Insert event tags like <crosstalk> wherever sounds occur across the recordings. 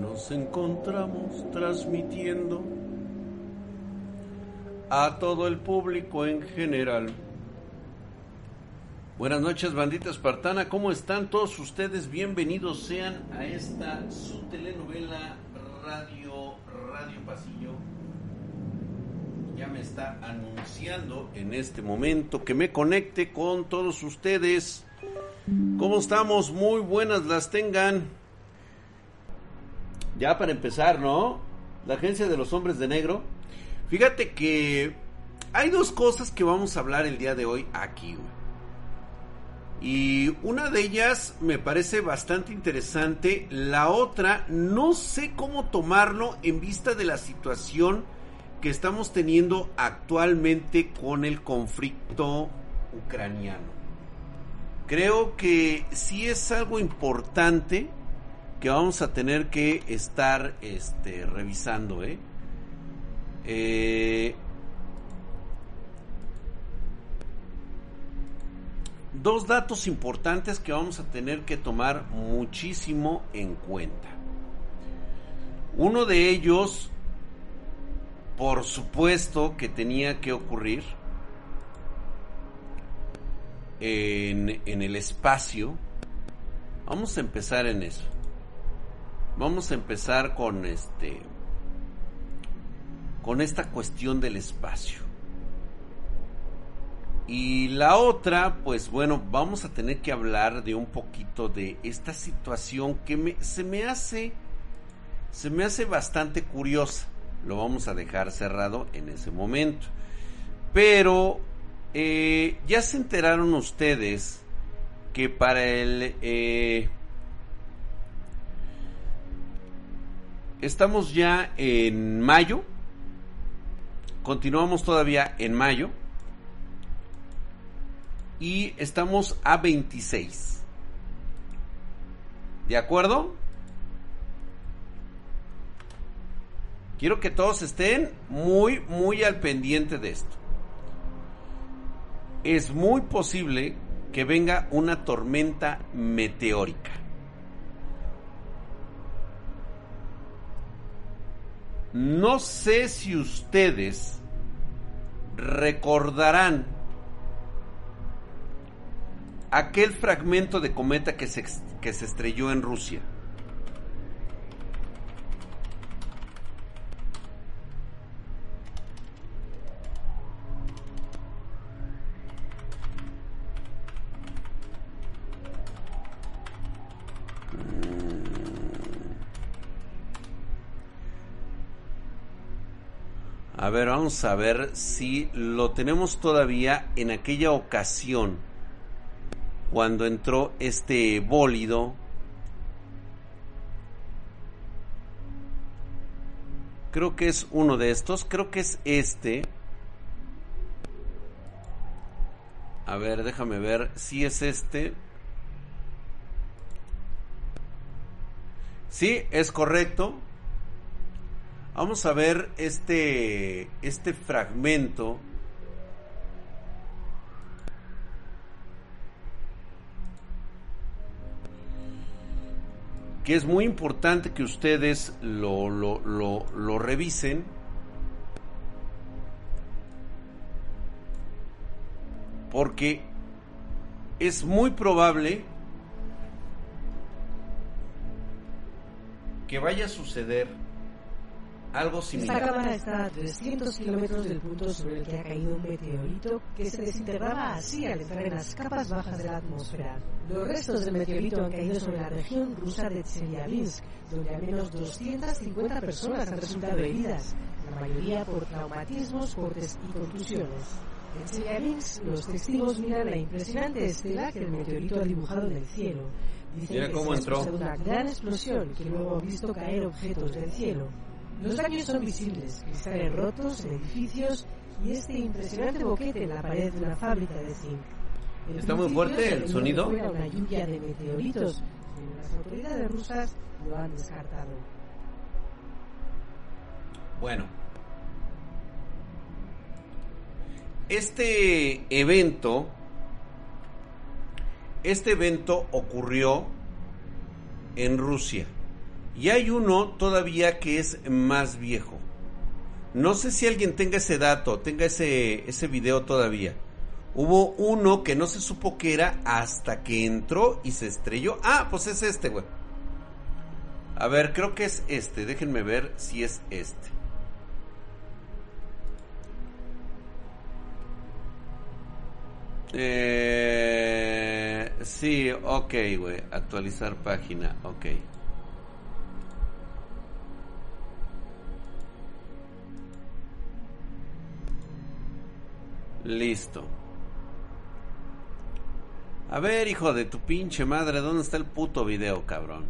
nos encontramos transmitiendo a todo el público en general. Buenas noches, bandita espartana. ¿Cómo están todos ustedes? Bienvenidos sean a esta su telenovela Radio Radio Pasillo. Ya me está anunciando en este momento que me conecte con todos ustedes. ¿Cómo estamos? Muy buenas las tengan. Ya para empezar, ¿no? La Agencia de los Hombres de Negro. Fíjate que hay dos cosas que vamos a hablar el día de hoy aquí. Y una de ellas me parece bastante interesante. La otra, no sé cómo tomarlo en vista de la situación que estamos teniendo actualmente con el conflicto ucraniano. Creo que sí es algo importante que vamos a tener que estar este, revisando. ¿eh? Eh, dos datos importantes que vamos a tener que tomar muchísimo en cuenta. Uno de ellos, por supuesto que tenía que ocurrir en, en el espacio. Vamos a empezar en eso. Vamos a empezar con este con esta cuestión del espacio. Y la otra, pues bueno, vamos a tener que hablar de un poquito de esta situación que se me hace se me hace bastante curiosa. Lo vamos a dejar cerrado en ese momento. Pero eh, ya se enteraron ustedes que para el eh, estamos ya en mayo Continuamos todavía en mayo. Y estamos a 26. ¿De acuerdo? Quiero que todos estén muy, muy al pendiente de esto. Es muy posible que venga una tormenta meteórica. No sé si ustedes recordarán aquel fragmento de cometa que se, que se estrelló en Rusia. A ver, vamos a ver si lo tenemos todavía en aquella ocasión cuando entró este bólido. Creo que es uno de estos, creo que es este. A ver, déjame ver si es este. Sí, es correcto. Vamos a ver este, este fragmento. Que es muy importante que ustedes lo, lo, lo, lo revisen. Porque es muy probable que vaya a suceder algo similar. Esta cámara está a 300 kilómetros del punto sobre el que ha caído un meteorito que se desintegraba así al entrar en las capas bajas de la atmósfera. Los restos del meteorito han caído sobre la región rusa de Chelyabinsk, donde al menos 250 personas han resultado heridas, la mayoría por traumatismos, cortes y contusiones. En Chelyabinsk, los testigos miran la impresionante estela que el meteorito ha dibujado en el cielo Dicen Mira que cómo se entró. una gran explosión que luego ha visto caer objetos del cielo. Los daños son visibles, cristales rotos edificios y este impresionante boquete en la pared de una fábrica de zinc. En ¿Está muy fuerte el sonido? una lluvia de meteoritos, pero las autoridades rusas lo han descartado. Bueno. Este evento, este evento ocurrió en Rusia. Y hay uno todavía que es más viejo. No sé si alguien tenga ese dato, tenga ese, ese video todavía. Hubo uno que no se supo que era hasta que entró y se estrelló. Ah, pues es este, güey. A ver, creo que es este. Déjenme ver si es este. Eh, sí, ok, güey. Actualizar página, ok. Listo. A ver, hijo de tu pinche madre, ¿dónde está el puto video, cabrón?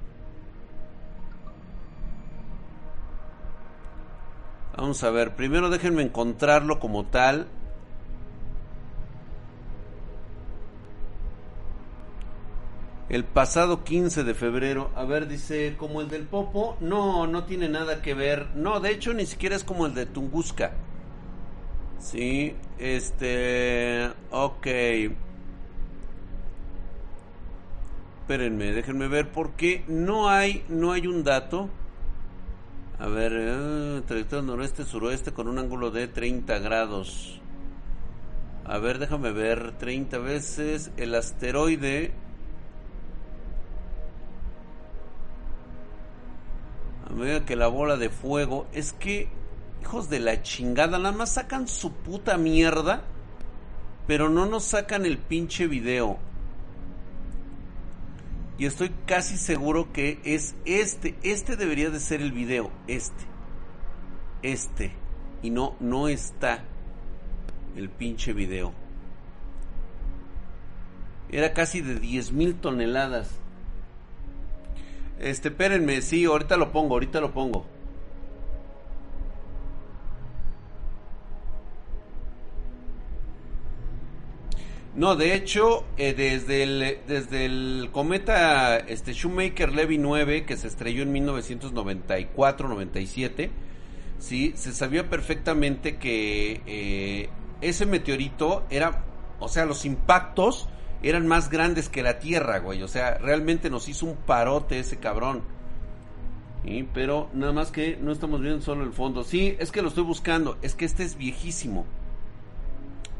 Vamos a ver, primero déjenme encontrarlo como tal. El pasado 15 de febrero, a ver, dice, como el del Popo, no, no tiene nada que ver. No, de hecho ni siquiera es como el de Tunguska. Sí, este, ok. Espérenme, déjenme ver porque no hay, no hay un dato. A ver, eh, trayectoria noroeste suroeste con un ángulo de 30 grados. A ver, déjame ver 30 veces el asteroide. A medida que la bola de fuego es que hijos de la chingada, nada más sacan su puta mierda, pero no nos sacan el pinche video. Y estoy casi seguro que es este, este debería de ser el video, este. Este. Y no, no está el pinche video. Era casi de 10 mil toneladas. Este, espérenme, sí, ahorita lo pongo, ahorita lo pongo. No, de hecho, eh, desde, el, desde el cometa este, Shoemaker Levy 9, que se estrelló en 1994-97, sí, se sabía perfectamente que eh, ese meteorito era, o sea, los impactos eran más grandes que la Tierra, güey. O sea, realmente nos hizo un parote ese cabrón. Sí, pero nada más que no estamos viendo solo el fondo. Sí, es que lo estoy buscando. Es que este es viejísimo.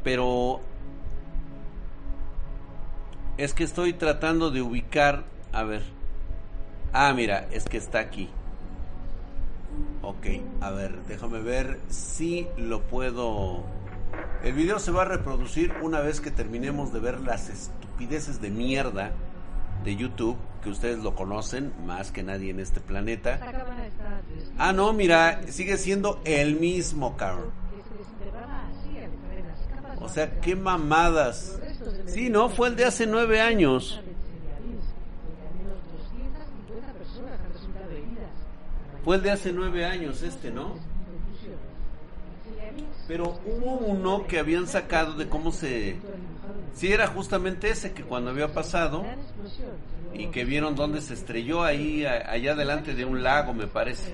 Pero es que estoy tratando de ubicar. A ver. Ah, mira, es que está aquí. Ok, a ver, déjame ver si lo puedo. El video se va a reproducir una vez que terminemos de ver las estupideces de mierda de YouTube, que ustedes lo conocen más que nadie en este planeta. Ah, no, mira, sigue siendo el mismo, cabrón. O sea, qué mamadas. Sí, no, fue el de hace nueve años. Fue el de hace nueve años este, ¿no? Pero hubo uno que habían sacado de cómo se... Sí, era justamente ese que cuando había pasado y que vieron dónde se estrelló ahí, allá delante de un lago, me parece.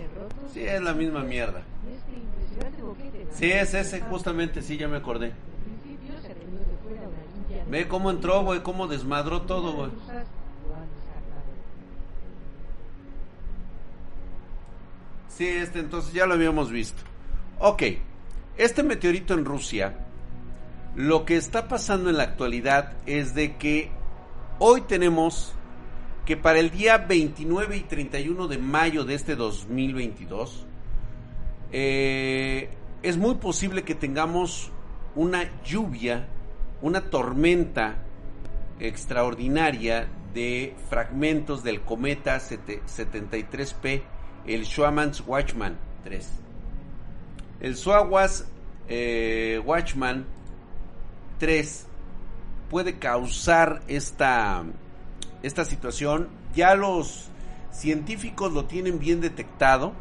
Sí, es la misma mierda. Sí, es ese, justamente, sí, ya me acordé. Ve cómo entró, güey, cómo desmadró todo, güey. Sí, este entonces ya lo habíamos visto. Ok, este meteorito en Rusia, lo que está pasando en la actualidad es de que hoy tenemos que para el día 29 y 31 de mayo de este 2022, eh, es muy posible que tengamos una lluvia, una tormenta extraordinaria de fragmentos del cometa 73P, el Schwamann's Watchman 3. El eh, Watchman 3 puede causar esta, esta situación ya los científicos lo tienen bien detectado.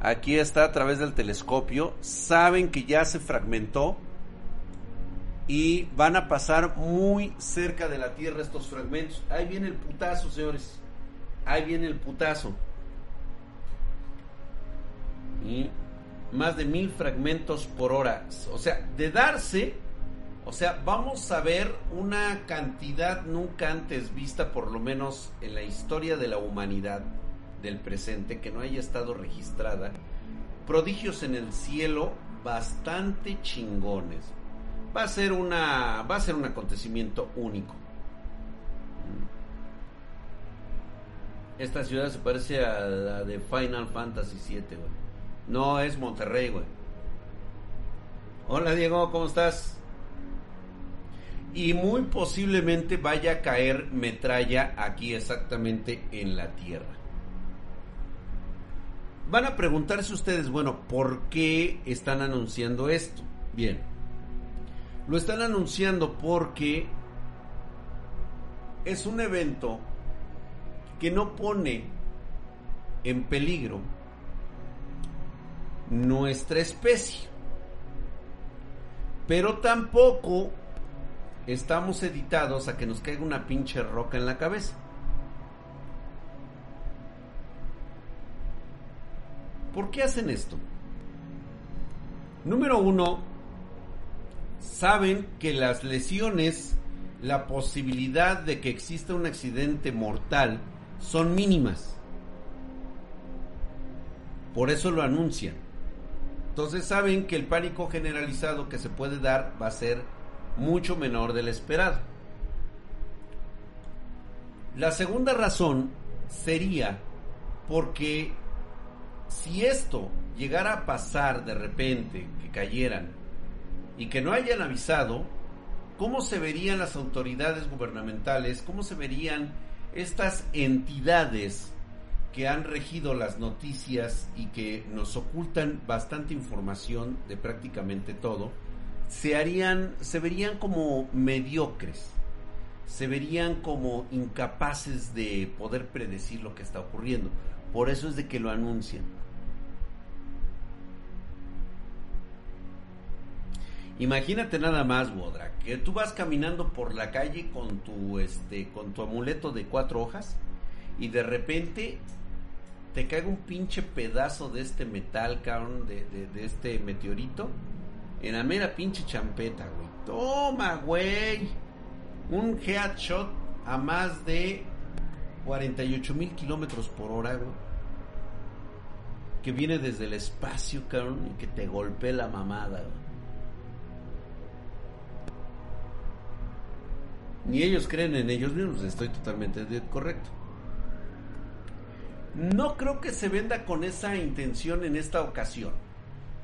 Aquí está a través del telescopio. Saben que ya se fragmentó. Y van a pasar muy cerca de la Tierra estos fragmentos. Ahí viene el putazo, señores. Ahí viene el putazo. Y más de mil fragmentos por hora. O sea, de darse, o sea, vamos a ver una cantidad nunca antes vista, por lo menos en la historia de la humanidad del presente, que no haya estado registrada. Prodigios en el cielo bastante chingones. Va a ser una, va a ser un acontecimiento único. Esta ciudad se parece a la de Final Fantasy VII. No, es Monterrey, güey. Hola Diego, ¿cómo estás? Y muy posiblemente vaya a caer metralla aquí exactamente en la Tierra. Van a preguntarse ustedes, bueno, ¿por qué están anunciando esto? Bien, lo están anunciando porque es un evento que no pone en peligro nuestra especie. Pero tampoco estamos editados a que nos caiga una pinche roca en la cabeza. ¿Por qué hacen esto? Número uno, saben que las lesiones, la posibilidad de que exista un accidente mortal son mínimas. Por eso lo anuncian. Entonces saben que el pánico generalizado que se puede dar va a ser mucho menor del esperado. La segunda razón sería porque si esto llegara a pasar de repente, que cayeran y que no hayan avisado, ¿cómo se verían las autoridades gubernamentales? ¿Cómo se verían estas entidades que han regido las noticias y que nos ocultan bastante información de prácticamente todo, se harían, se verían como mediocres, se verían como incapaces de poder predecir lo que está ocurriendo. Por eso es de que lo anuncian. Imagínate nada más, Wodra, que tú vas caminando por la calle con tu este con tu amuleto de cuatro hojas y de repente te caiga un pinche pedazo de este metal, cabrón, de, de, este meteorito, en la mera pinche champeta, güey. Toma, güey. Un headshot a más de 48 mil kilómetros por hora, güey. Que viene desde el espacio, cabrón, y que te golpea la mamada, güey. Ni ellos creen en ellos mismos, estoy totalmente correcto. No creo que se venda con esa intención en esta ocasión,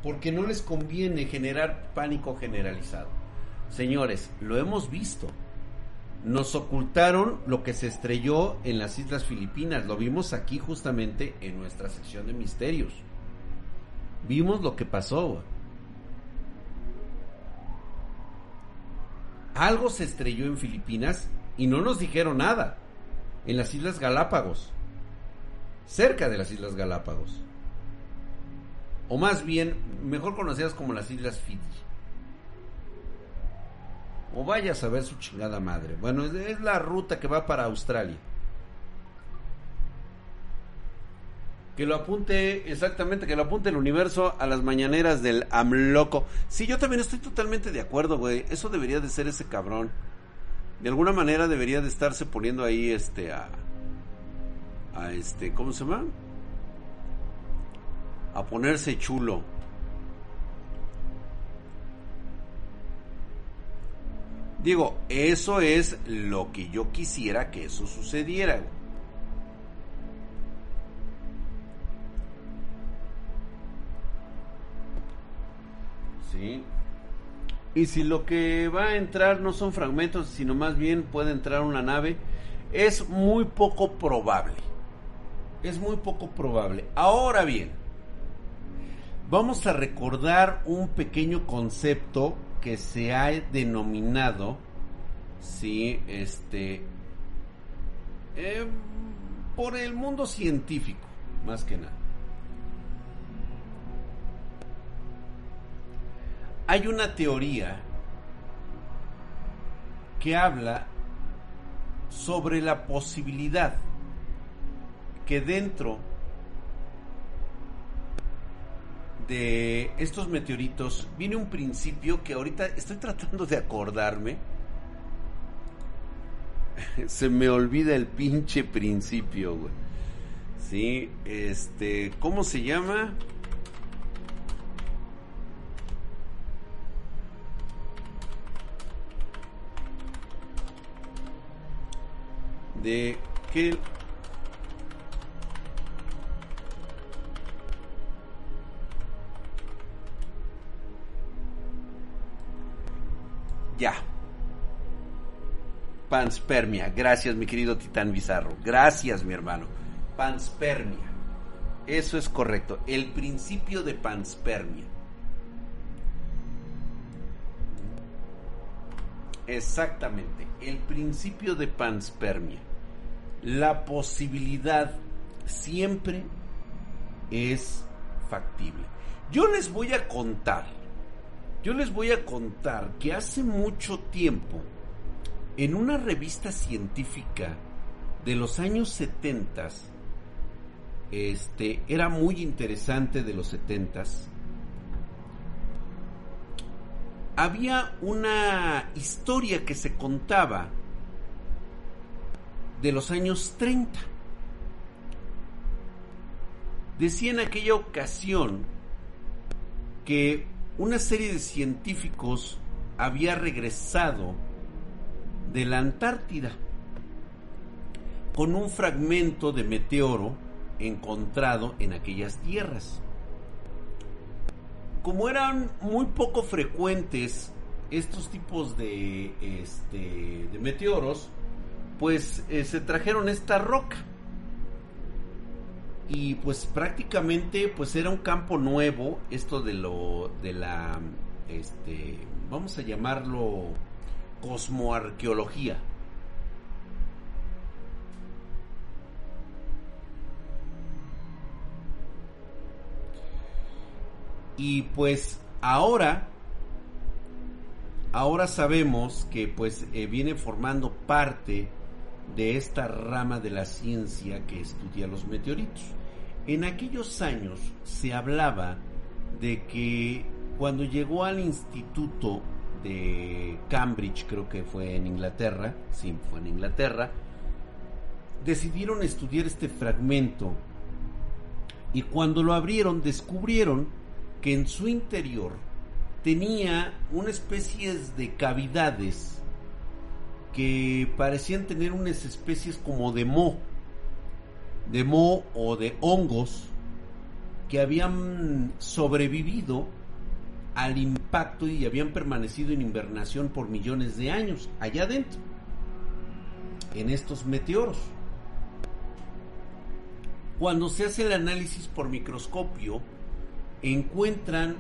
porque no les conviene generar pánico generalizado. Señores, lo hemos visto. Nos ocultaron lo que se estrelló en las Islas Filipinas. Lo vimos aquí justamente en nuestra sección de misterios. Vimos lo que pasó. Algo se estrelló en Filipinas y no nos dijeron nada. En las Islas Galápagos cerca de las Islas Galápagos. O más bien, mejor conocidas como las Islas Fiji. O vaya a saber su chingada madre. Bueno, es, la ruta que va para Australia. Que lo apunte, exactamente, que lo apunte el universo a las mañaneras del AMLOCO. Sí, yo también estoy totalmente de acuerdo, güey. Eso debería de ser ese cabrón. De alguna manera debería de estarse poniendo ahí este a a este, ¿cómo se llama? A ponerse chulo. Digo, eso es lo que yo quisiera que eso sucediera. Y si lo que va a entrar no son fragmentos, sino más bien puede entrar una nave, es muy poco probable es muy poco probable. Ahora bien, vamos a recordar un pequeño concepto que se ha denominado, sí, este, Eh, por el mundo científico, más que nada. Hay una teoría que habla sobre la posibilidad que dentro de estos meteoritos viene un principio que ahorita estoy tratando de acordarme. <laughs> Se me olvida el pinche principio, güey. Sí, este, ¿cómo se llama? De que ya. Panspermia. Gracias mi querido titán bizarro. Gracias mi hermano. Panspermia. Eso es correcto. El principio de panspermia Exactamente, el principio de panspermia. La posibilidad siempre es factible. Yo les voy a contar, yo les voy a contar que hace mucho tiempo, en una revista científica de los años 70, este, era muy interesante de los 70, había una historia que se contaba de los años 30. Decía en aquella ocasión que una serie de científicos había regresado de la Antártida con un fragmento de meteoro encontrado en aquellas tierras como eran muy poco frecuentes estos tipos de, este, de meteoros, pues eh, se trajeron esta roca. Y pues prácticamente pues era un campo nuevo esto de lo de la este vamos a llamarlo cosmoarqueología. Y pues ahora, ahora sabemos que pues eh, viene formando parte de esta rama de la ciencia que estudia los meteoritos. En aquellos años se hablaba de que cuando llegó al instituto de Cambridge, creo que fue en Inglaterra, sí, fue en Inglaterra, decidieron estudiar este fragmento y cuando lo abrieron descubrieron que en su interior tenía una especie de cavidades que parecían tener unas especies como de moho, de moho o de hongos que habían sobrevivido al impacto y habían permanecido en invernación por millones de años allá adentro, en estos meteoros. Cuando se hace el análisis por microscopio, encuentran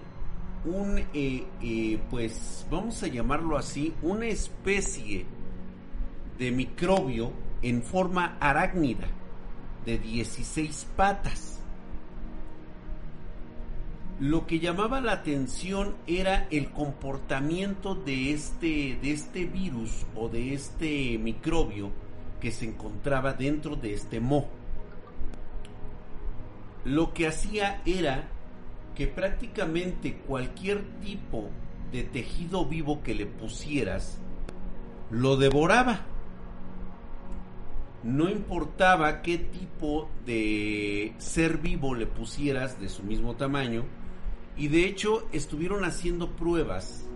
un, eh, eh, pues vamos a llamarlo así, una especie de microbio en forma arácnida de 16 patas. Lo que llamaba la atención era el comportamiento de este, de este virus o de este microbio que se encontraba dentro de este mo Lo que hacía era que prácticamente cualquier tipo de tejido vivo que le pusieras lo devoraba. No importaba qué tipo de ser vivo le pusieras de su mismo tamaño. Y de hecho estuvieron haciendo pruebas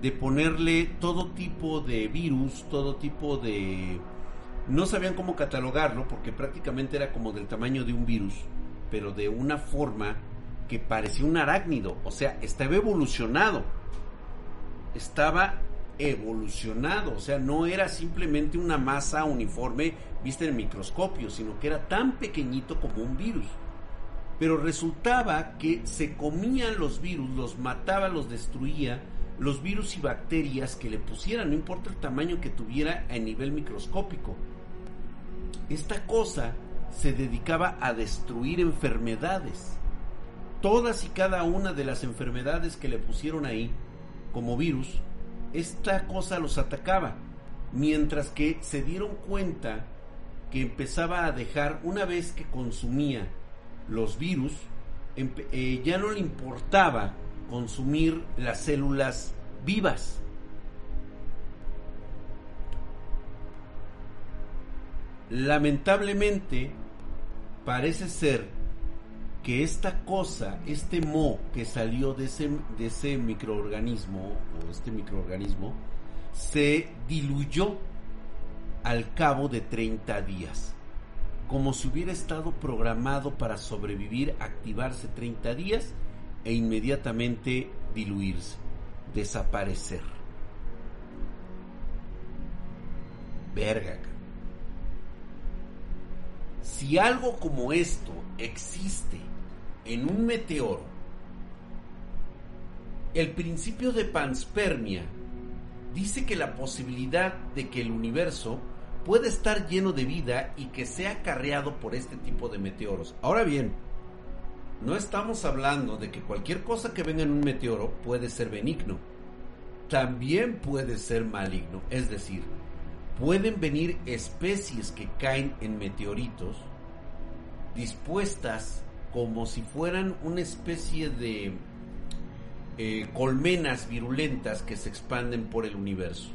de ponerle todo tipo de virus, todo tipo de... No sabían cómo catalogarlo porque prácticamente era como del tamaño de un virus, pero de una forma que parecía un arácnido, o sea, estaba evolucionado. Estaba evolucionado, o sea, no era simplemente una masa uniforme vista en el microscopio, sino que era tan pequeñito como un virus. Pero resultaba que se comían los virus, los mataba, los destruía, los virus y bacterias que le pusieran, no importa el tamaño que tuviera a nivel microscópico. esta cosa se dedicaba a destruir enfermedades. Todas y cada una de las enfermedades que le pusieron ahí como virus, esta cosa los atacaba. Mientras que se dieron cuenta que empezaba a dejar, una vez que consumía los virus, eh, ya no le importaba consumir las células vivas. Lamentablemente, parece ser que esta cosa, este mo que salió de ese, microorganismo, o este microorganismo, se diluyó al cabo de 30 días, como si hubiera estado programado para sobrevivir, activarse 30 días e inmediatamente diluirse, desaparecer. Verga. Si algo como esto existe en un meteoro, el principio de panspermia dice que la posibilidad de que el universo puede estar lleno de vida y que sea acarreado por este tipo de meteoros. Ahora bien, no estamos hablando de que cualquier cosa que venga en un meteoro puede ser benigno. También puede ser maligno. Es decir, pueden venir especies que caen en meteoritos dispuestas como si fueran una especie de eh, colmenas virulentas que se expanden por el universo.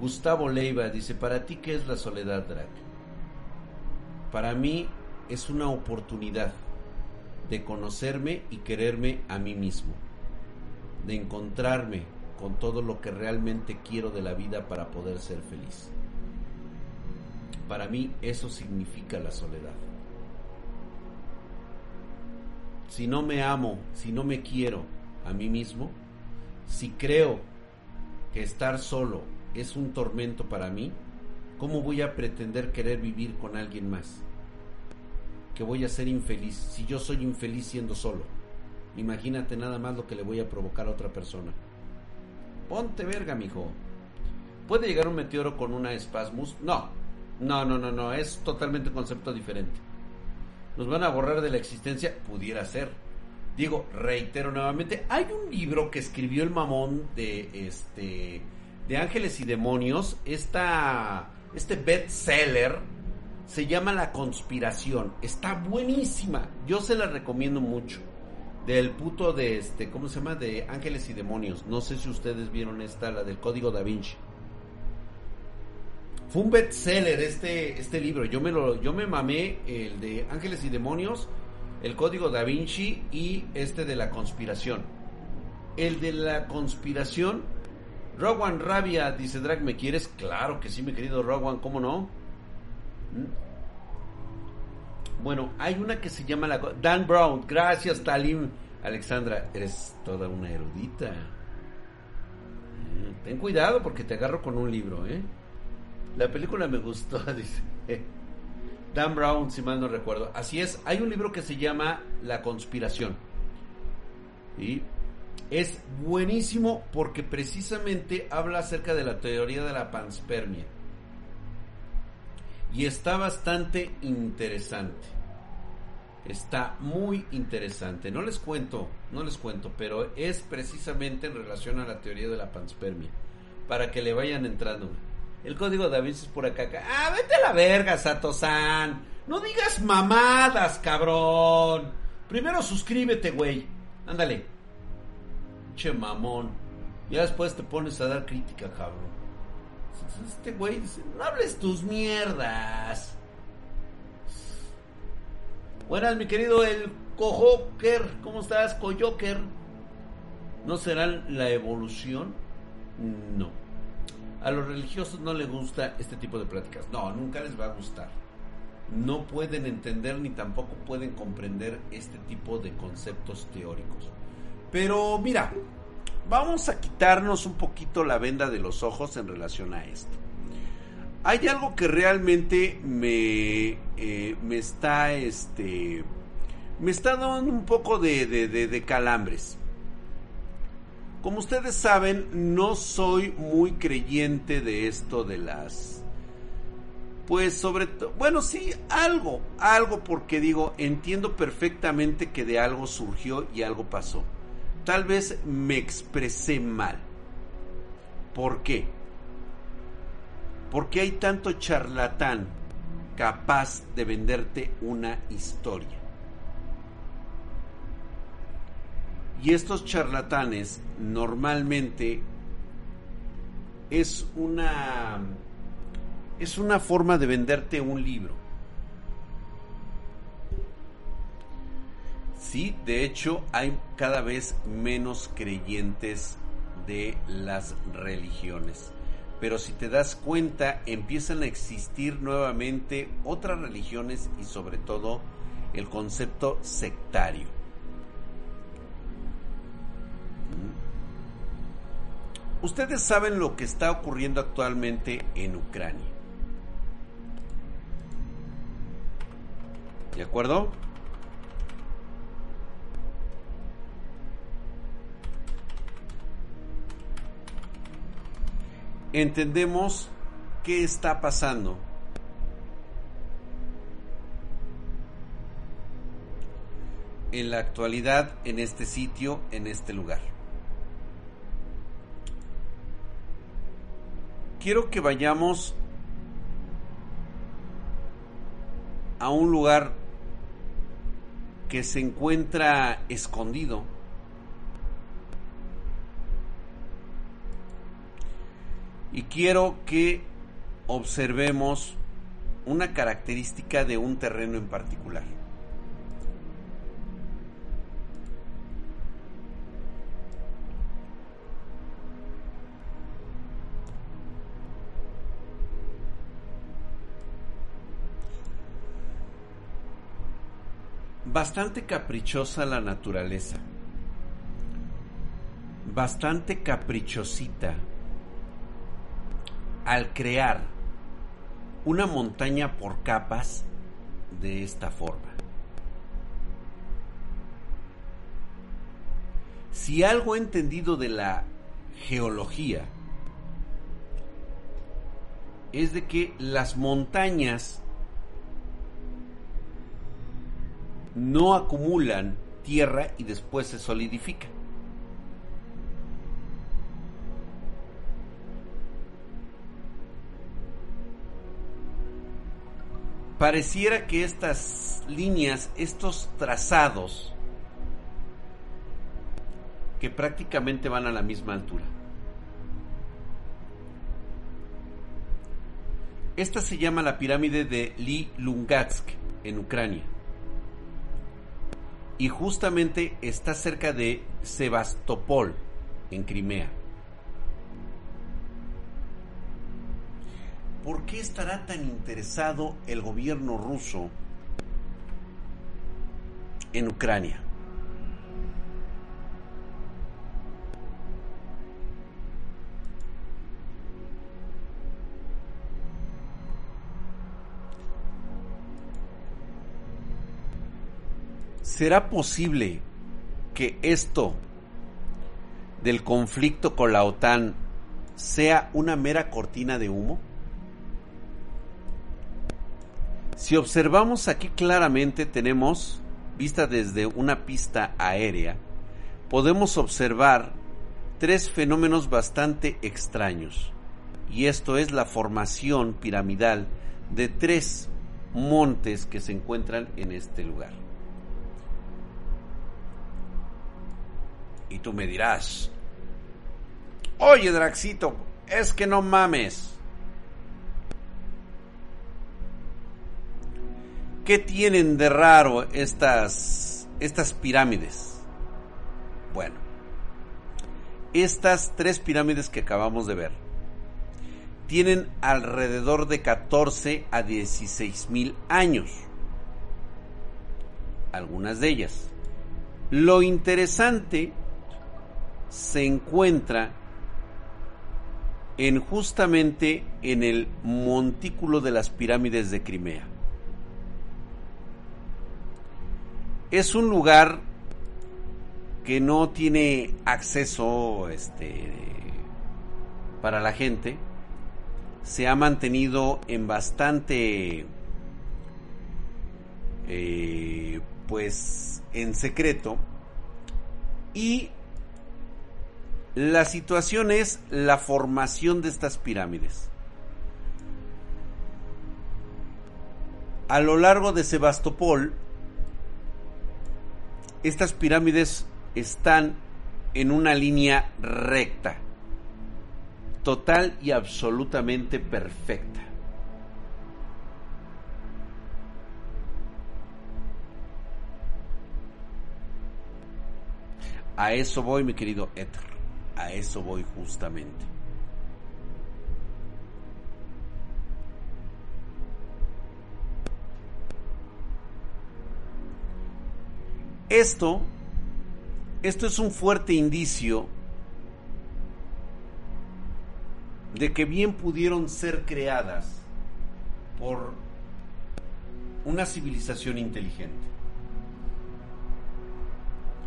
Gustavo Leiva dice, ¿para ti qué es la soledad, Drag? Para mí es una oportunidad de conocerme y quererme a mí mismo, de encontrarme con todo lo que realmente quiero de la vida para poder ser feliz. Para mí eso significa la soledad. Si no me amo, si no me quiero a mí mismo, si creo que estar solo es un tormento para mí, ¿cómo voy a pretender querer vivir con alguien más? Que voy a ser infeliz si yo soy infeliz siendo solo. Imagínate nada más lo que le voy a provocar a otra persona. Ponte verga, mijo. ¿Puede llegar un meteoro con una espasmus? No. No, no, no, no. Es totalmente un concepto diferente. ¿Nos van a borrar de la existencia? Pudiera ser. Digo, reitero nuevamente, hay un libro que escribió el mamón de este de Ángeles y Demonios, esta, este bestseller se llama La Conspiración. Está buenísima. Yo se la recomiendo mucho. Del puto de este, ¿cómo se llama? De Ángeles y Demonios. No sé si ustedes vieron esta, la del Código Da Vinci. Fue un bestseller este, este libro. Yo me lo, yo me mamé el de Ángeles y Demonios, el Código Da Vinci y este de la conspiración. El de la conspiración Rowan Rabia dice Drag, ¿me quieres? Claro que sí, mi querido Rowan, ¿cómo no? Bueno, hay una que se llama la Dan Brown. Gracias, Talim. Alexandra, eres toda una erudita. Eh, ten cuidado porque te agarro con un libro, ¿eh? La película me gustó, <laughs> dice. Dan Brown, si mal no recuerdo. Así es, hay un libro que se llama La conspiración. Y es buenísimo porque precisamente habla acerca de la teoría de la panspermia. Y está bastante interesante. Está muy interesante. No les cuento, no les cuento, pero es precisamente en relación a la teoría de la panspermia. Para que le vayan entrando. El código de Vinci es por acá. Ah, vete a la verga, Sato-san. No digas mamadas, cabrón. Primero suscríbete, güey. Ándale. Che mamón. Ya después te pones a dar crítica, cabrón. Este güey dice, no hables tus mierdas. Buenas, mi querido el Cojoker. ¿Cómo estás, Coyoker? ¿No serán la evolución? No. A los religiosos no les gusta este tipo de pláticas. No, nunca les va a gustar. No pueden entender ni tampoco pueden comprender este tipo de conceptos teóricos. Pero mira, vamos a quitarnos un poquito la venda de los ojos en relación a esto. Hay algo que realmente me, eh, me está, este, me está dando un poco de, de calambres. Como ustedes saben, no soy muy creyente de esto de las... Pues sobre todo, bueno, sí, algo, algo porque digo, entiendo perfectamente que de algo surgió y algo pasó. Tal vez me expresé mal. ¿Por qué? Porque hay tanto charlatán capaz de venderte una historia. Y estos charlatanes normalmente es una es una forma de venderte un libro. Sí, de hecho hay cada vez menos creyentes de las religiones. Pero si te das cuenta, empiezan a existir nuevamente otras religiones y sobre todo el concepto sectario. Ustedes saben lo que está ocurriendo actualmente en Ucrania. ¿De acuerdo? Entendemos qué está pasando. en la actualidad en este sitio, en este lugar. quiero que vayamos a un lugar que se encuentra escondido. Y quiero que observemos una característica de un terreno en particular. bastante caprichosa la naturaleza. Bastante caprichosita al crear una montaña por capas de esta forma. Si algo he entendido de la geología es de que las montañas no acumulan tierra y después se solidifican. Pareciera que estas líneas, estos trazados, que prácticamente van a la misma altura. Esta se llama la pirámide de Li Lungatsk en Ucrania y justamente está cerca de Sebastopol, en Crimea. ¿Por qué estará tan interesado el gobierno ruso en Ucrania? ¿Será posible que esto del conflicto con la OTAN sea una mera cortina de humo? Si observamos aquí claramente tenemos, vista desde una pista aérea, podemos observar tres fenómenos bastante extraños. Y esto es la formación piramidal de tres montes que se encuentran en este lugar. Y tú me dirás, oye Draxito, es que no mames. ¿Qué tienen de raro estas, estas pirámides? Bueno, estas tres pirámides que acabamos de ver tienen alrededor de 14 a 16 mil años. Algunas de ellas. Lo interesante se encuentra en justamente en el montículo de las pirámides de Crimea. Es un lugar que no tiene acceso este para la gente se ha mantenido en bastante eh, pues en secreto y la situación es la formación de estas pirámides. A lo largo de Sebastopol, estas pirámides están en una línea recta, total y absolutamente perfecta. A eso voy, mi querido Ether. A eso voy justamente. Esto, esto es un fuerte indicio de que bien pudieron ser creadas por una civilización inteligente.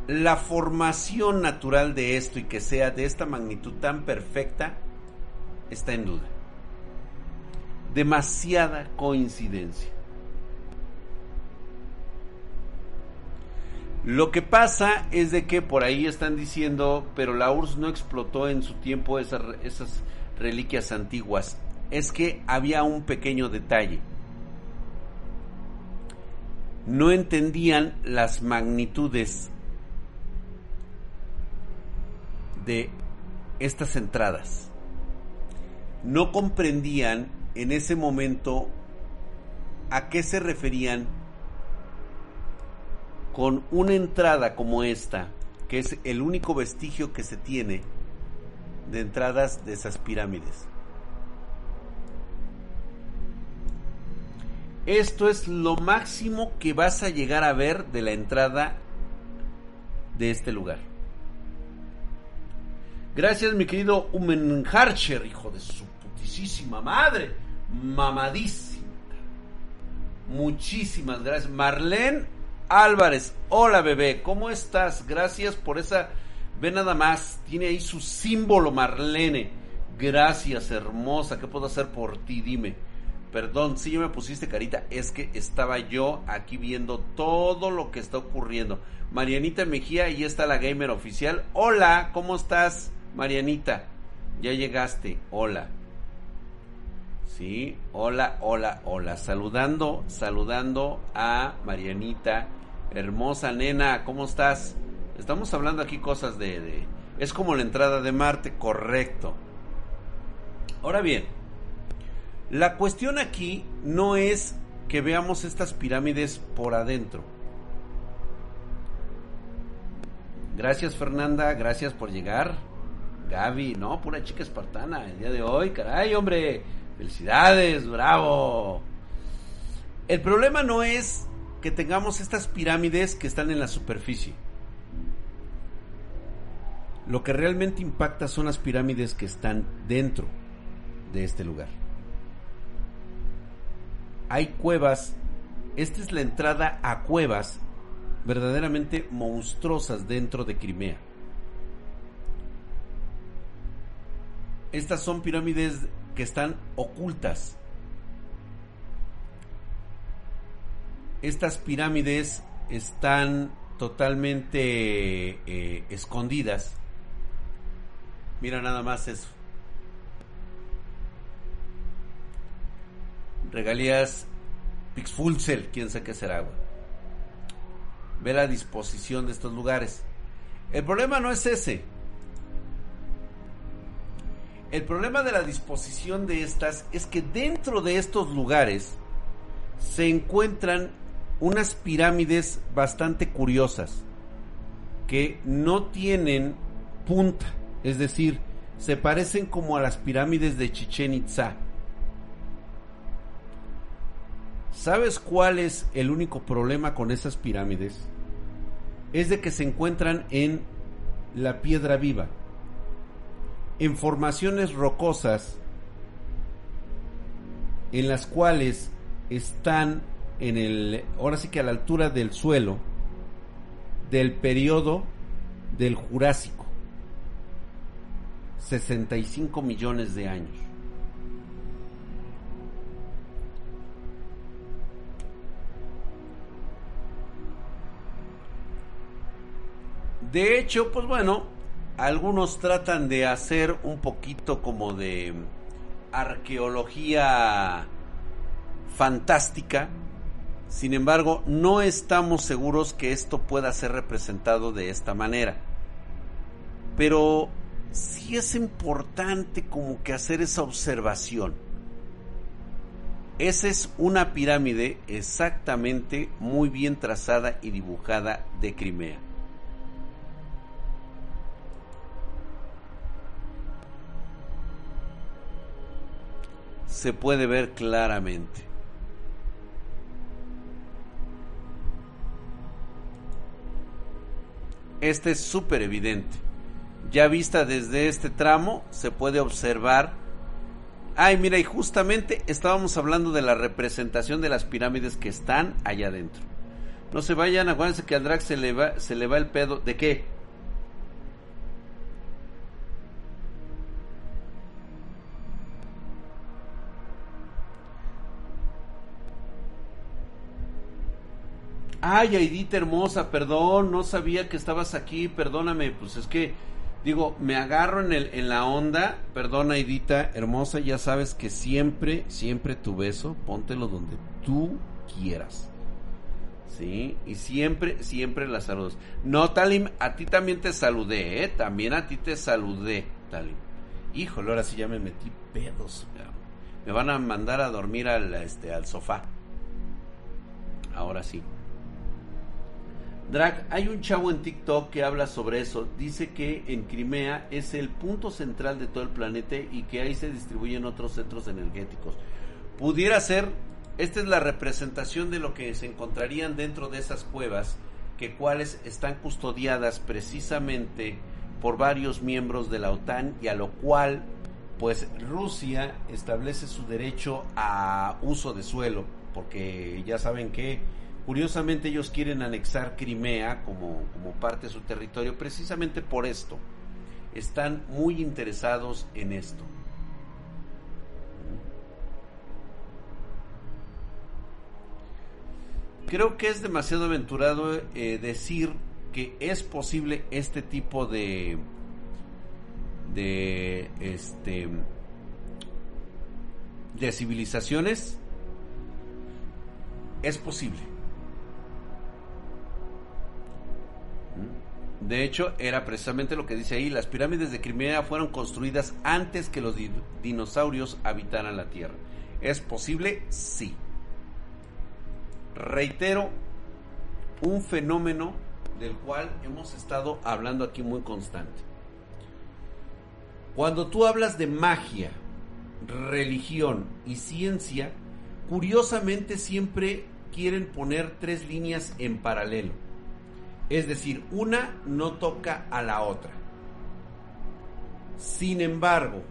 La formación natural de esto y que sea de esta magnitud tan perfecta está en duda. Demasiada coincidencia. Lo que pasa es de que por ahí están diciendo, pero la URSS no explotó en su tiempo esas, esas reliquias antiguas. Es que había un pequeño detalle. No entendían las magnitudes de estas entradas. No comprendían en ese momento a qué se referían con una entrada como esta, que es el único vestigio que se tiene de entradas de esas pirámides. Esto es lo máximo que vas a llegar a ver de la entrada de este lugar. Gracias, mi querido Umenharcher, hijo de su putísima madre. Mamadísima. Muchísimas gracias. Marlene Álvarez, hola bebé, ¿cómo estás? Gracias por esa. Ve nada más, tiene ahí su símbolo Marlene. Gracias, hermosa. ¿Qué puedo hacer por ti? Dime. Perdón, si ya me pusiste carita, es que estaba yo aquí viendo todo lo que está ocurriendo. Marianita Mejía, ahí está la gamer oficial. Hola, ¿cómo estás? Marianita, ya llegaste. Hola. Sí, hola, hola, hola. Saludando, saludando a Marianita. Hermosa nena, ¿cómo estás? Estamos hablando aquí cosas de, de... Es como la entrada de Marte, correcto. Ahora bien, la cuestión aquí no es que veamos estas pirámides por adentro. Gracias Fernanda, gracias por llegar. Gaby, no, pura chica espartana el día de hoy, caray, hombre. Felicidades, bravo. El problema no es que tengamos estas pirámides que están en la superficie. Lo que realmente impacta son las pirámides que están dentro de este lugar. Hay cuevas, esta es la entrada a cuevas verdaderamente monstruosas dentro de Crimea. Estas son pirámides que están ocultas. Estas pirámides están totalmente eh, escondidas. Mira nada más eso. Regalías Pixfulcel, quién sabe qué será, Ve la disposición de estos lugares. El problema no es ese. El problema de la disposición de estas es que dentro de estos lugares se encuentran unas pirámides bastante curiosas que no tienen punta, es decir, se parecen como a las pirámides de Chichen Itza. ¿Sabes cuál es el único problema con esas pirámides? Es de que se encuentran en la piedra viva en formaciones rocosas en las cuales están en el ahora sí que a la altura del suelo del periodo del Jurásico. 65 millones de años. De hecho, pues bueno, algunos tratan de hacer un poquito como de arqueología fantástica. Sin embargo, no estamos seguros que esto pueda ser representado de esta manera. Pero sí es importante como que hacer esa observación. Esa es una pirámide exactamente muy bien trazada y dibujada de Crimea. Se puede ver claramente. Este es súper evidente. Ya vista desde este tramo, se puede observar. Ay, mira, y justamente estábamos hablando de la representación de las pirámides que están allá adentro. No se vayan, acuérdense que al drag se le va, se le va el pedo. ¿De qué? Ay, Aidita hermosa, perdón, no sabía que estabas aquí, perdóname, pues es que, digo, me agarro en, el, en la onda, perdón Aidita hermosa, ya sabes que siempre, siempre tu beso, póntelo donde tú quieras. ¿Sí? Y siempre, siempre la saludos. No, Talim, a ti también te saludé, ¿eh? También a ti te saludé, Talim. Híjole, ahora sí ya me metí pedos. Me van a mandar a dormir al, este, al sofá. Ahora sí. Drag, hay un chavo en TikTok que habla sobre eso. Dice que en Crimea es el punto central de todo el planeta y que ahí se distribuyen otros centros energéticos. Pudiera ser, esta es la representación de lo que se encontrarían dentro de esas cuevas, que cuales están custodiadas precisamente por varios miembros de la OTAN y a lo cual pues Rusia establece su derecho a uso de suelo, porque ya saben que Curiosamente ellos quieren anexar Crimea como, como parte de su territorio precisamente por esto. Están muy interesados en esto. Creo que es demasiado aventurado eh, decir que es posible este tipo de de este de civilizaciones es posible De hecho, era precisamente lo que dice ahí, las pirámides de Crimea fueron construidas antes que los dinosaurios habitaran la Tierra. ¿Es posible? Sí. Reitero, un fenómeno del cual hemos estado hablando aquí muy constante. Cuando tú hablas de magia, religión y ciencia, curiosamente siempre quieren poner tres líneas en paralelo es decir, una no toca a la otra. Sin embargo,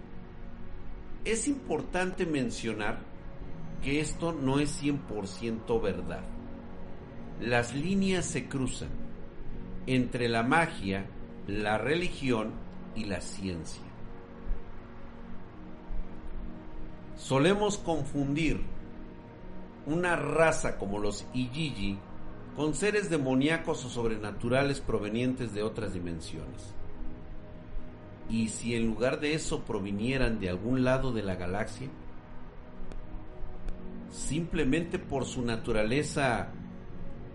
es importante mencionar que esto no es 100% verdad. Las líneas se cruzan entre la magia, la religión y la ciencia. Solemos confundir una raza como los Ijiji con seres demoníacos o sobrenaturales provenientes de otras dimensiones. ¿Y si en lugar de eso provinieran de algún lado de la galaxia? Simplemente por su naturaleza,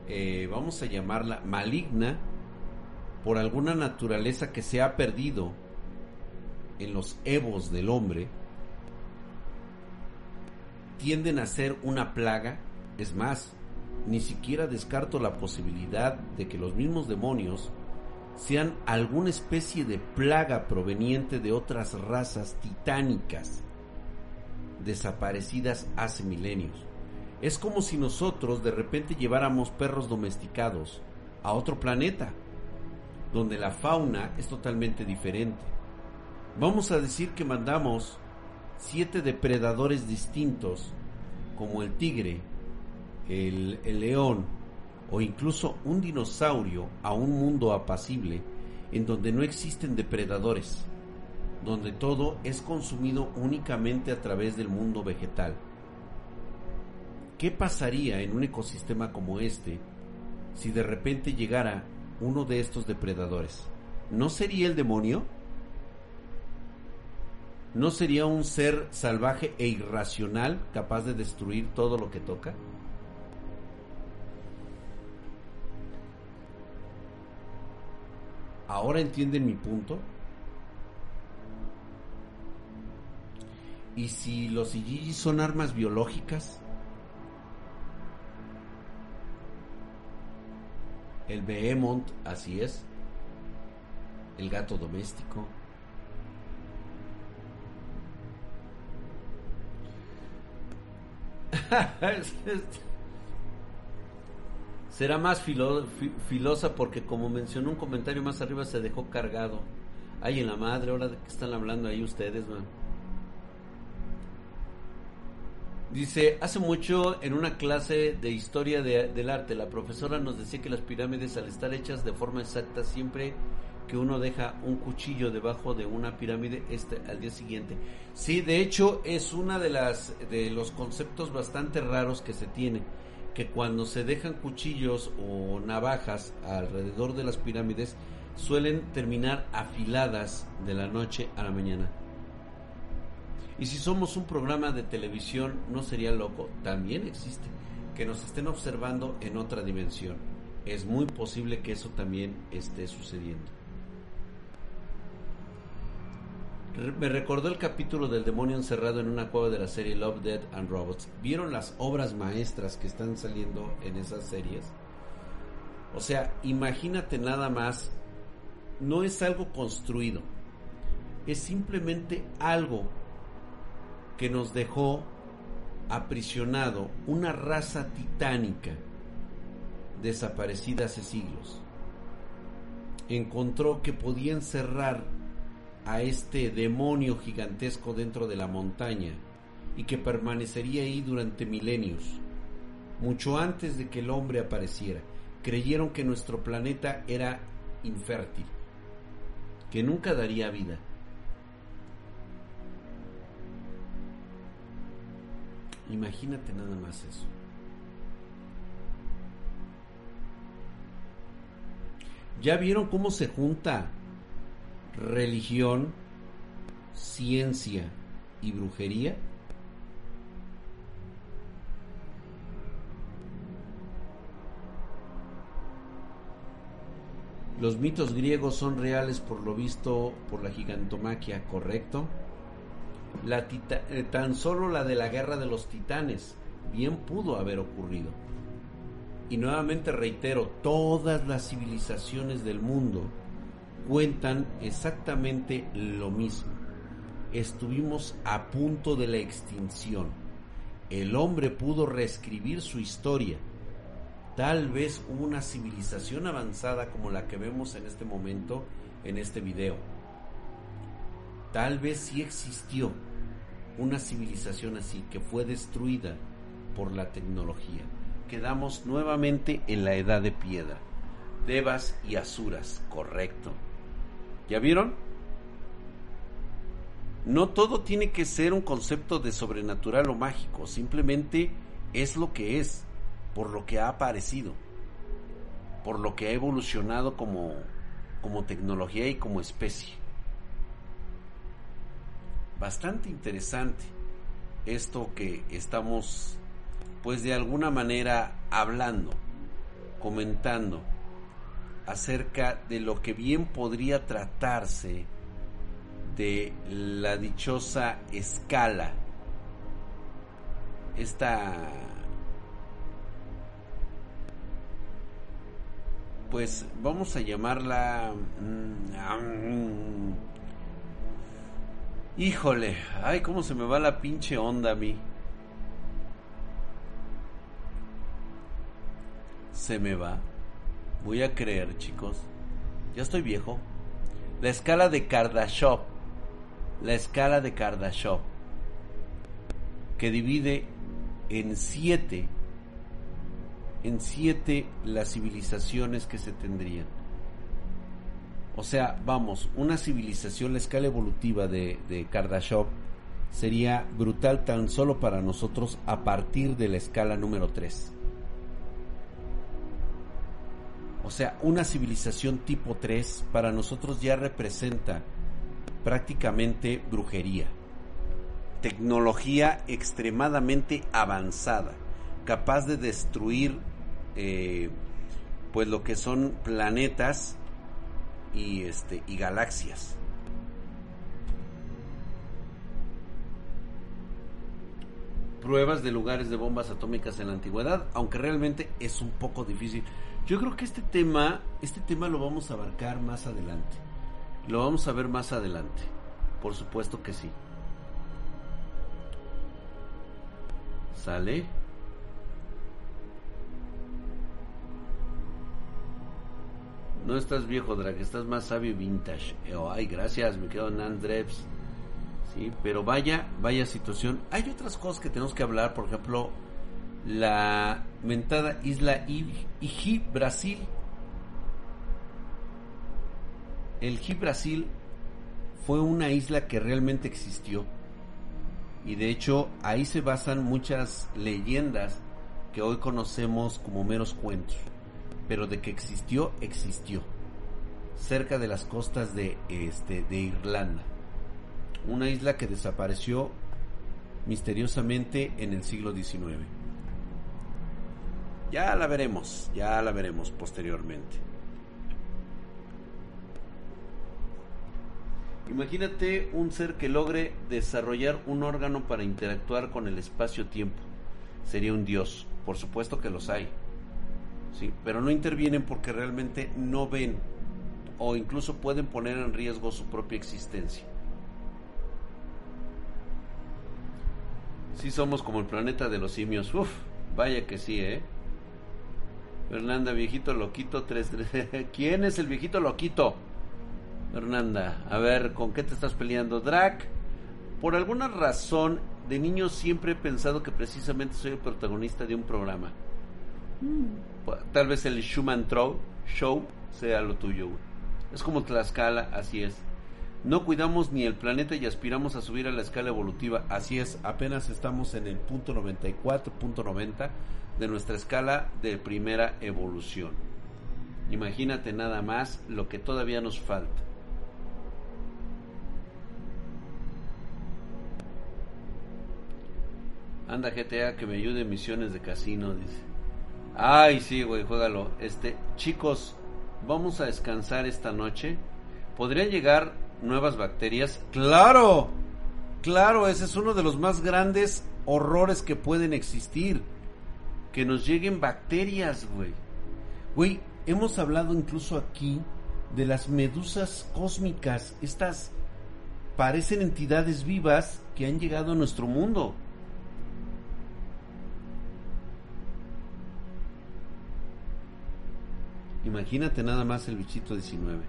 eh, vamos a llamarla maligna, por alguna naturaleza que se ha perdido en los evos del hombre, tienden a ser una plaga, es más, ni siquiera descarto la posibilidad de que los mismos demonios sean alguna especie de plaga proveniente de otras razas titánicas desaparecidas hace milenios. Es como si nosotros de repente lleváramos perros domesticados a otro planeta, donde la fauna es totalmente diferente. Vamos a decir que mandamos siete depredadores distintos, como el tigre, el, león o incluso un dinosaurio a un mundo apacible en donde no existen depredadores, donde todo es consumido únicamente a través del mundo vegetal. ¿Qué pasaría en un ecosistema como este si de repente llegara uno de estos depredadores? ¿No sería el demonio? ¿No sería un ser salvaje e irracional capaz de destruir todo lo que toca? ¿Ahora entienden mi punto? ¿Y si los Ijiji son armas biológicas? El Behemoth, así es. El gato doméstico. <laughs> Será más filosa porque como mencionó un comentario más arriba se dejó cargado. Ay, en la madre, ahora de qué están hablando ahí ustedes, man. Dice, hace mucho en una clase de historia del arte, la profesora nos decía que las pirámides al estar hechas de forma exacta siempre que uno deja un cuchillo debajo de una pirámide este al día siguiente. Sí, de hecho es una de las de los conceptos bastante raros que se tiene que cuando se dejan cuchillos o navajas alrededor de las pirámides suelen terminar afiladas de la noche a la mañana. Y si somos un programa de televisión, no sería loco, también existe, que nos estén observando en otra dimensión. Es muy posible que eso también esté sucediendo. Me recordó el capítulo del demonio encerrado en una cueva de la serie Love, Dead and Robots. ¿Vieron las obras maestras que están saliendo en esas series? O sea, imagínate nada más, no es algo construido, es simplemente algo que nos dejó aprisionado una raza titánica desaparecida hace siglos. Encontró que podía encerrar a este demonio gigantesco dentro de la montaña y que permanecería ahí durante milenios, mucho antes de que el hombre apareciera. Creyeron que nuestro planeta era infértil, que nunca daría vida. Imagínate nada más eso. ¿Ya vieron cómo se junta religión, ciencia y brujería? Los mitos griegos son reales por lo visto por la gigantomaquia, ¿correcto? La eh, tan solo la de la guerra de los titanes bien pudo haber ocurrido. Y nuevamente reitero, todas las civilizaciones del mundo cuentan exactamente lo mismo. Estuvimos a punto de la extinción. El hombre pudo reescribir su historia. Tal vez hubo una civilización avanzada como la que vemos en este momento en este video. Tal vez sí existió una civilización así que fue destruida por la tecnología. Quedamos nuevamente en la edad de piedra. Devas y Asuras, correcto. ¿Ya vieron? No todo tiene que ser un concepto de sobrenatural o mágico, simplemente es lo que es, por lo que ha aparecido, por lo que ha evolucionado como, como tecnología y como especie. Bastante interesante esto que estamos pues de alguna manera hablando, comentando acerca de lo que bien podría tratarse de la dichosa escala. Esta pues vamos a llamarla mm, híjole ay cómo se me va la pinche onda a mí se me va Voy a creer, chicos. Ya estoy viejo. La escala de Kardashev. La escala de Kardashev. Que divide en siete. En siete las civilizaciones que se tendrían. O sea, vamos, una civilización, la escala evolutiva de, de Kardashev sería brutal tan solo para nosotros a partir de la escala número 3. O sea, una civilización tipo 3 para nosotros ya representa prácticamente brujería. Tecnología extremadamente avanzada, capaz de destruir eh, pues lo que son planetas y este y galaxias. Pruebas de lugares de bombas atómicas en la antigüedad, aunque realmente es un poco difícil. Yo creo que este tema, este tema lo vamos a abarcar más adelante. Lo vamos a ver más adelante. Por supuesto que sí. ¿Sale? No estás viejo, Drag, estás más sabio vintage. Oh, ay, gracias, me quedo en Andreps. Sí, pero vaya, vaya situación. Hay otras cosas que tenemos que hablar, por ejemplo, la mentada isla Iji Brasil. El Iji Brasil fue una isla que realmente existió. Y de hecho ahí se basan muchas leyendas que hoy conocemos como meros cuentos pero de que existió, existió. Cerca de las costas de, este, de Irlanda. Una isla que desapareció misteriosamente en el siglo XIX. Ya la veremos, ya la veremos posteriormente. Imagínate un ser que logre desarrollar un órgano para interactuar con el espacio-tiempo. Sería un dios, por supuesto que los hay ¿sí? pero no intervienen porque realmente no ven o incluso pueden poner en riesgo su propia existencia. Sí somos como el planeta de los simios. Uf, vaya que sí, ¿eh? Fernanda, viejito loquito 3 <laughs> ¿Quién es el viejito loquito? Fernanda, a ver, ¿con qué te estás peleando? Drac, por alguna razón de niño siempre he pensado que precisamente soy el protagonista de un programa. Tal vez el Schumann Show sea lo tuyo, Es como Tlaxcala, así es. No cuidamos ni el planeta y aspiramos a subir a la escala evolutiva. Así es, apenas estamos en el punto 94, punto 90 de nuestra escala de primera evolución. Imagínate nada más lo que todavía nos falta. Anda GTA que me ayude en misiones de casino, dice. Ay, sí, güey, juégalo. Este, chicos, vamos a descansar esta noche. ¿Podrían llegar nuevas bacterias? ¡Claro! Claro, ese es uno de los más grandes horrores que pueden existir. Que nos lleguen bacterias, güey. Güey, hemos hablado incluso aquí de las medusas cósmicas. Estas parecen entidades vivas que han llegado a nuestro mundo. Imagínate nada más el bichito 19.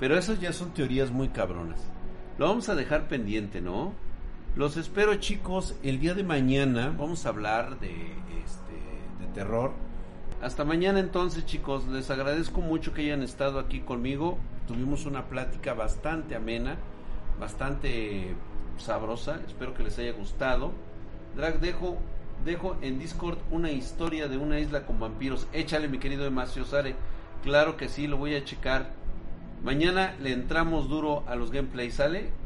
Pero esas ya son teorías muy cabronas. Lo vamos a dejar pendiente, ¿no? Los espero chicos el día de mañana. Vamos a hablar de, este, de terror. Hasta mañana entonces chicos. Les agradezco mucho que hayan estado aquí conmigo. Tuvimos una plática bastante amena. Bastante sabrosa. Espero que les haya gustado. Drag, dejo dejo en Discord una historia de una isla con vampiros. Échale, mi querido Emacio Sare. Claro que sí, lo voy a checar. Mañana le entramos duro a los gameplays, ¿sale?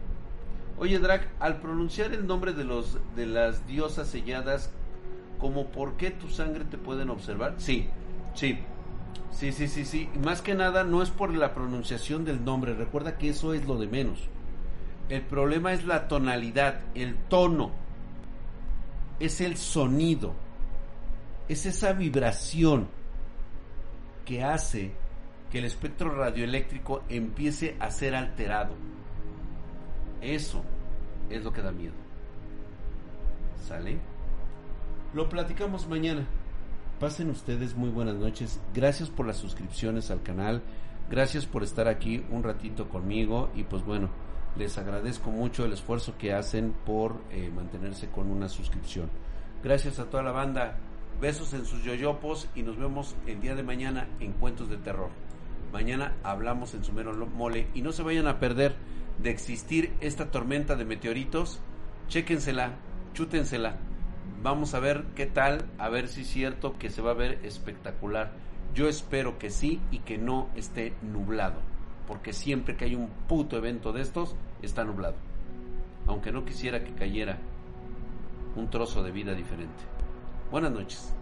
Oye, Drac, al pronunciar el nombre de los de las diosas selladas, como por qué tu sangre te pueden observar? Sí, sí. Sí, sí, sí, sí. Más que nada no es por la pronunciación del nombre, recuerda que eso es lo de menos. El problema es la tonalidad, el tono es el sonido, es esa vibración que hace que el espectro radioeléctrico empiece a ser alterado. Eso es lo que da miedo. ¿Sale? Lo platicamos mañana. Pasen ustedes muy buenas noches. Gracias por las suscripciones al canal. Gracias por estar aquí un ratito conmigo. Y pues bueno, les agradezco mucho el esfuerzo que hacen por eh, mantenerse con una suscripción. Gracias a toda la banda. Besos en sus yoyopos y nos vemos el día de mañana en Cuentos de Terror. Mañana hablamos en Sumero Mole y no se vayan a perder de existir esta tormenta de meteoritos. Chéquensela, chútensela. Vamos a ver qué tal, a ver si es cierto que se va a ver espectacular. Yo espero que sí y que no esté nublado, porque siempre que hay un puto evento de estos, está nublado. Aunque no quisiera que cayera un trozo de vida diferente. Buenas noches.